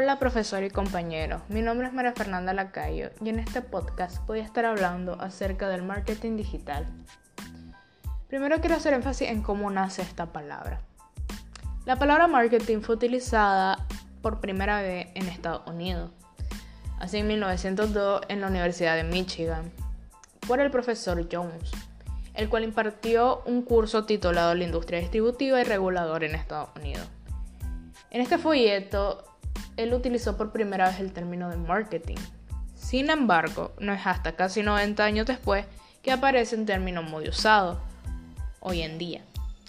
Hola profesor y compañero, mi nombre es María Fernanda Lacayo y en este podcast voy a estar hablando acerca del marketing digital. Primero quiero hacer énfasis en cómo nace esta palabra. La palabra marketing fue utilizada por primera vez en Estados Unidos, así en 1902 en la Universidad de Michigan, por el profesor Jones, el cual impartió un curso titulado La industria distributiva y reguladora en Estados Unidos. En este folleto, él utilizó por primera vez el término de marketing. Sin embargo, no es hasta casi 90 años después que aparece un término muy usado hoy en día,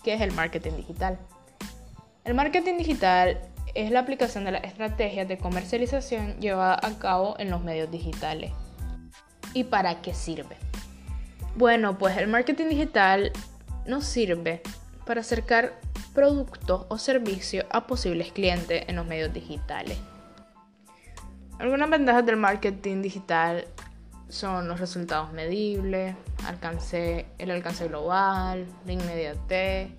que es el marketing digital. El marketing digital es la aplicación de las estrategias de comercialización llevada a cabo en los medios digitales. ¿Y para qué sirve? Bueno, pues el marketing digital nos sirve para acercar productos o servicios a posibles clientes en los medios digitales. Algunas ventajas del marketing digital son los resultados medibles, el alcance global, la inmediatez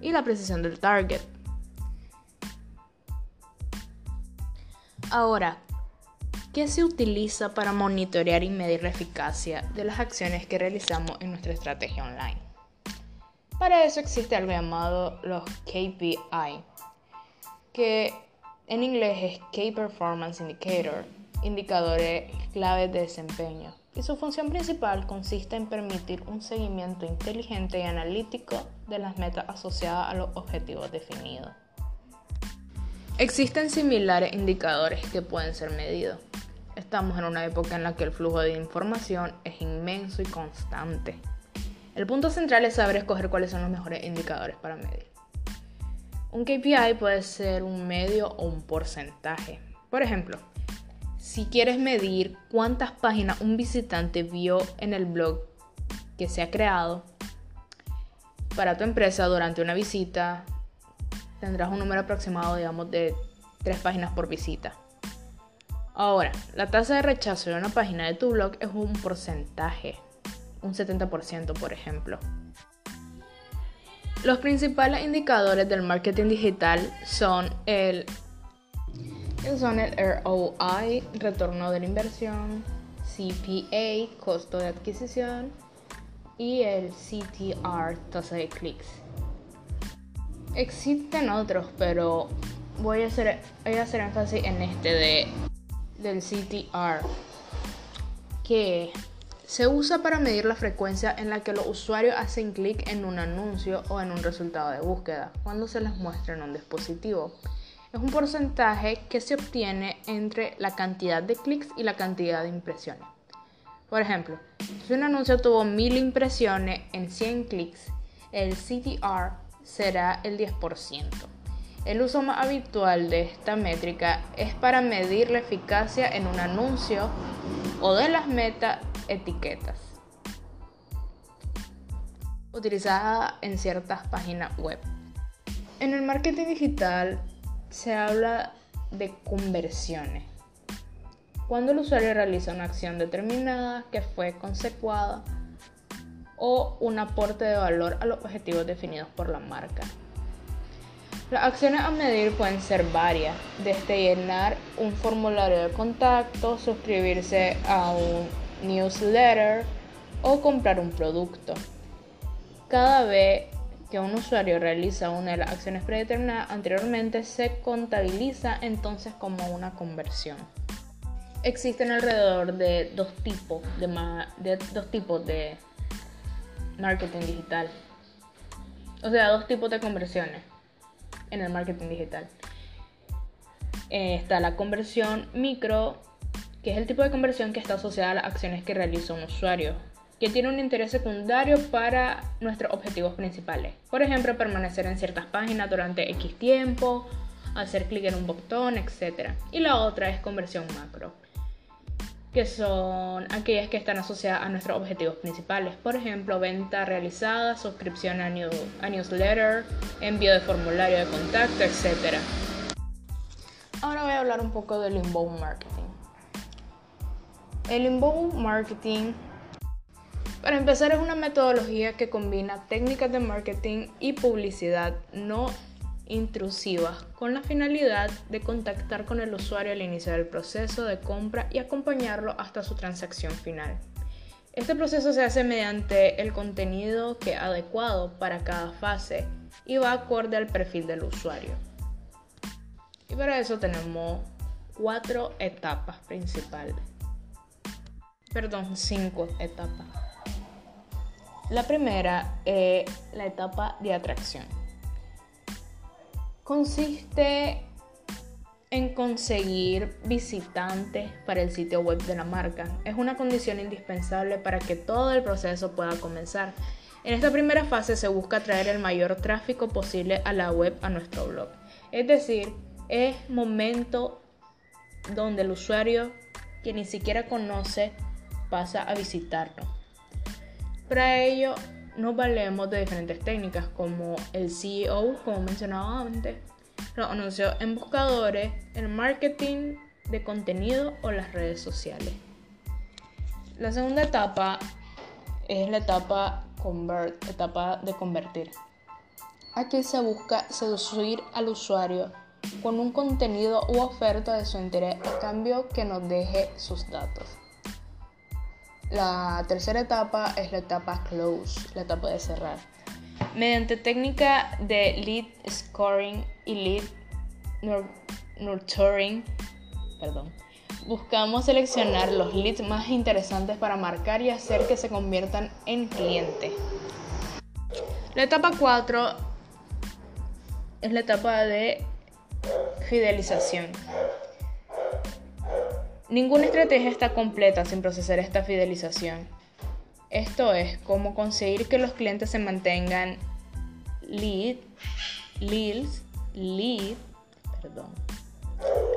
y la precisión del target. Ahora, ¿qué se utiliza para monitorear y medir la eficacia de las acciones que realizamos en nuestra estrategia online? Para eso existe algo llamado los KPI, que en inglés es Key Performance Indicator, indicadores claves de desempeño, y su función principal consiste en permitir un seguimiento inteligente y analítico de las metas asociadas a los objetivos definidos. Existen similares indicadores que pueden ser medidos. Estamos en una época en la que el flujo de información es inmenso y constante. El punto central es saber escoger cuáles son los mejores indicadores para medir. Un KPI puede ser un medio o un porcentaje. Por ejemplo, si quieres medir cuántas páginas un visitante vio en el blog que se ha creado para tu empresa durante una visita, tendrás un número aproximado, digamos, de tres páginas por visita. Ahora, la tasa de rechazo de una página de tu blog es un porcentaje, un 70% por ejemplo. Los principales indicadores del marketing digital son el, son el ROI, retorno de la inversión, CPA, costo de adquisición, y el CTR, tasa de clics. Existen otros, pero voy a hacer, voy a hacer énfasis en este de, del CTR, que se usa para medir la frecuencia en la que los usuarios hacen clic en un anuncio o en un resultado de búsqueda cuando se les muestra en un dispositivo. Es un porcentaje que se obtiene entre la cantidad de clics y la cantidad de impresiones. Por ejemplo, si un anuncio tuvo 1000 impresiones en 100 clics, el CTR será el 10%. El uso más habitual de esta métrica es para medir la eficacia en un anuncio o de las meta etiquetas utilizadas en ciertas páginas web. En el marketing digital se habla de conversiones. Cuando el usuario realiza una acción determinada que fue consecuada o un aporte de valor a los objetivos definidos por la marca. Las acciones a medir pueden ser varias, desde llenar un formulario de contacto, suscribirse a un newsletter o comprar un producto. Cada vez que un usuario realiza una de las acciones predeterminadas anteriormente se contabiliza entonces como una conversión. Existen alrededor de dos tipos de, dos tipos de marketing digital. O sea, dos tipos de conversiones en el marketing digital. Eh, está la conversión micro, que es el tipo de conversión que está asociada a las acciones que realiza un usuario, que tiene un interés secundario para nuestros objetivos principales. Por ejemplo, permanecer en ciertas páginas durante X tiempo, hacer clic en un botón, etc. Y la otra es conversión macro, que son aquellas que están asociadas a nuestros objetivos principales. Por ejemplo, venta realizada, suscripción a, newsletter, envío de formulario de contacto, etc. Ahora voy a hablar un poco del inbound marketing. El inbound marketing, para empezar, es una metodología que combina técnicas de marketing y publicidad no intrusivas con la finalidad de contactar con el usuario al inicio del proceso de compra y acompañarlo hasta su transacción final. Este proceso se hace mediante el contenido que adecuado para cada fase y va acorde al perfil del usuario. Y para eso tenemos cuatro etapas principales. Perdón, cinco etapas. La primera es la etapa de atracción. Consiste en conseguir visitantes para el sitio web de la marca. Es una condición indispensable para que todo el proceso pueda comenzar. En esta primera fase se busca traer el mayor tráfico posible a la web, a nuestro blog. Es decir, es momento donde el usuario que ni siquiera conoce pasa a visitarlo. Para ello nos valemos de diferentes técnicas como el CEO, como mencionaba antes, los anuncios en buscadores, el marketing de contenido o las redes sociales. La segunda etapa es la etapa convert, etapa de convertir. Aquí se busca seducir al usuario con un contenido u oferta de su interés a cambio que nos deje sus datos. La tercera etapa es la etapa close, la etapa de cerrar. Mediante técnica de lead scoring y lead nurturing, perdón, buscamos seleccionar los leads más interesantes para marcar y hacer que se conviertan en clientes. La etapa 4 es la etapa de fidelización. Ninguna estrategia está completa sin procesar esta fidelización. Esto es cómo conseguir que los clientes se mantengan lead, leads, lead, perdón,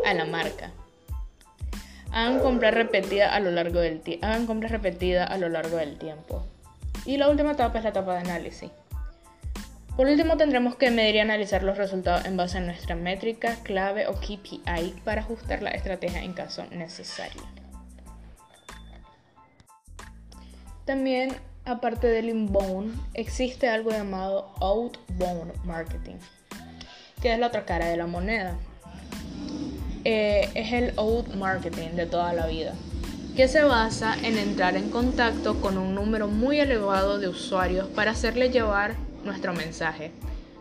a la marca. Hagan compras repetidas a lo largo del hagan compras repetidas a lo largo del tiempo. Y la última etapa es la etapa de análisis. Por último, tendremos que medir y analizar los resultados en base a nuestra métrica, clave o KPI para ajustar la estrategia en caso necesario. También, aparte del inbound, existe algo llamado outbound marketing, que es la otra cara de la moneda. Eh, es el out marketing de toda la vida, que se basa en entrar en contacto con un número muy elevado de usuarios para hacerle llevar nuestro mensaje.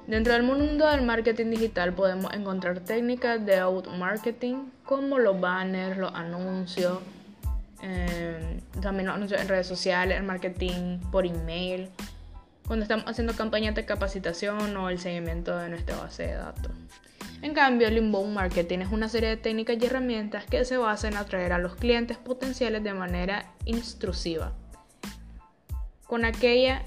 Dentro del mundo del marketing digital podemos encontrar técnicas de out marketing como los banners, los anuncios, eh, también los anuncios en redes sociales, el marketing por email, cuando estamos haciendo campañas de capacitación o el seguimiento de nuestra base de datos. En cambio, el inbound marketing es una serie de técnicas y herramientas que se basan en atraer a los clientes potenciales de manera intrusiva, con aquella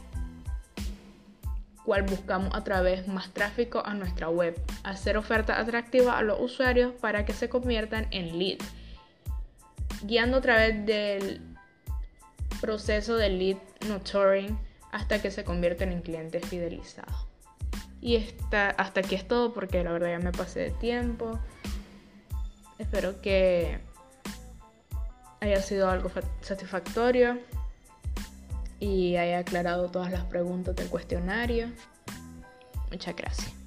cual buscamos a través más tráfico a nuestra web, hacer ofertas atractivas a los usuarios para que se conviertan en lead, guiando a través del proceso de lead nurturing hasta que se convierten en clientes fidelizados. Y hasta aquí es todo porque la verdad ya me pasé de tiempo. Espero que haya sido algo satisfactorio y haya aclarado todas las preguntas del cuestionario. Muchas gracias.